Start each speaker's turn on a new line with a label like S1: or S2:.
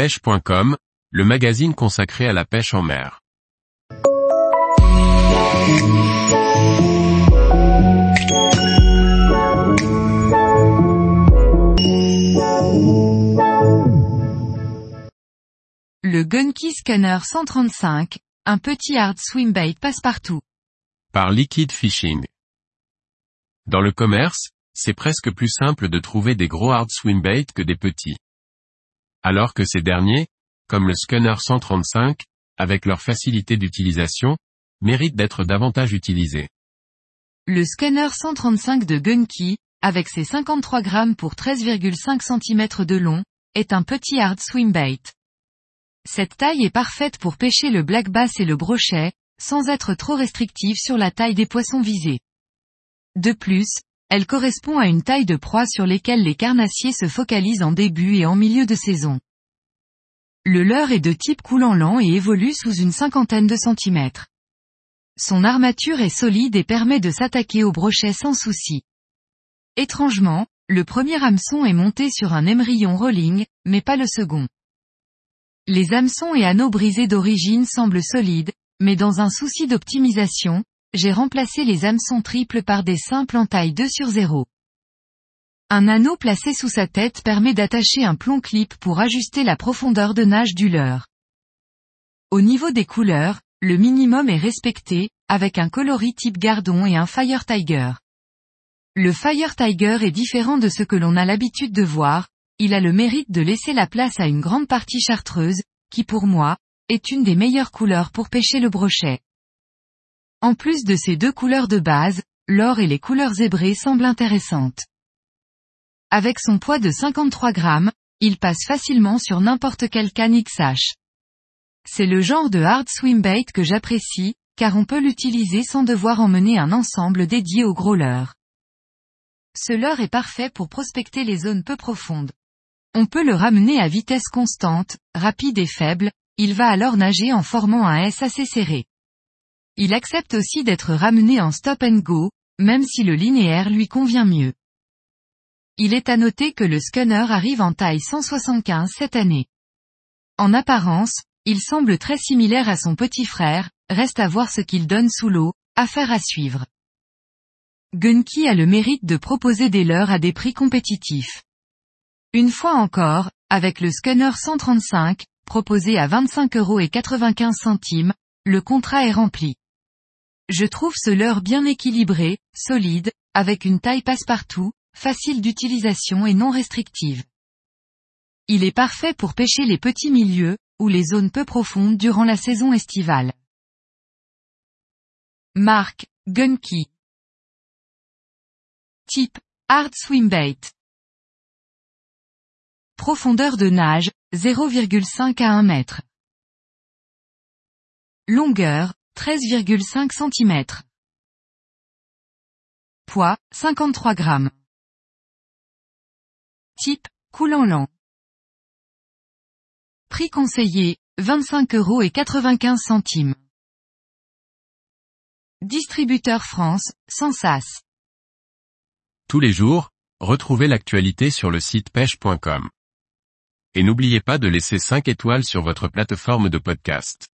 S1: pêche.com, le magazine consacré à la pêche en mer.
S2: Le Gunky Scanner 135, un petit hard swimbait passe-partout.
S1: Par Liquid Fishing. Dans le commerce, c'est presque plus simple de trouver des gros hard swimbait que des petits. Alors que ces derniers, comme le Scanner 135, avec leur facilité d'utilisation, méritent d'être davantage utilisés.
S2: Le Scanner 135 de Gunky, avec ses 53 grammes pour 13,5 cm de long, est un petit hard swimbait. Cette taille est parfaite pour pêcher le black bass et le brochet, sans être trop restrictive sur la taille des poissons visés. De plus, elle correspond à une taille de proie sur lesquelles les carnassiers se focalisent en début et en milieu de saison. Le leurre est de type coulant lent et évolue sous une cinquantaine de centimètres. Son armature est solide et permet de s'attaquer au brochet sans souci. Étrangement, le premier hameçon est monté sur un émerillon rolling, mais pas le second. Les hameçons et anneaux brisés d'origine semblent solides, mais dans un souci d'optimisation, j'ai remplacé les hameçons triples par des simples en taille 2 sur 0. Un anneau placé sous sa tête permet d'attacher un plomb clip pour ajuster la profondeur de nage du leurre. Au niveau des couleurs, le minimum est respecté, avec un coloris type gardon et un Fire Tiger. Le Fire Tiger est différent de ce que l'on a l'habitude de voir, il a le mérite de laisser la place à une grande partie chartreuse, qui pour moi, est une des meilleures couleurs pour pêcher le brochet. En plus de ces deux couleurs de base, l'or et les couleurs zébrées semblent intéressantes. Avec son poids de 53 grammes, il passe facilement sur n'importe quelle canne XH. C'est le genre de hard swimbait que j'apprécie, car on peut l'utiliser sans devoir emmener un ensemble dédié au gros leurre. Ce leurre est parfait pour prospecter les zones peu profondes. On peut le ramener à vitesse constante, rapide et faible, il va alors nager en formant un S assez serré. Il accepte aussi d'être ramené en stop and go, même si le linéaire lui convient mieux. Il est à noter que le Scunner arrive en taille 175 cette année. En apparence, il semble très similaire à son petit frère, reste à voir ce qu'il donne sous l'eau, affaire à suivre. Gunky a le mérite de proposer des leurres à des prix compétitifs. Une fois encore, avec le Scunner 135, proposé à 25,95 euros le contrat est rempli. Je trouve ce leurre bien équilibré, solide, avec une taille passe-partout, facile d'utilisation et non restrictive. Il est parfait pour pêcher les petits milieux, ou les zones peu profondes durant la saison estivale. Marque, Gunky. Type, Hard Swimbait. Profondeur de nage, 0,5 à 1 mètre. Longueur, 13,5 cm. Poids, 53 grammes. Type, coulant lent. Prix conseillé, 25 euros et 95 centimes. Distributeur France, sans sas.
S1: Tous les jours, retrouvez l'actualité sur le site pêche.com. Et n'oubliez pas de laisser 5 étoiles sur votre plateforme de podcast.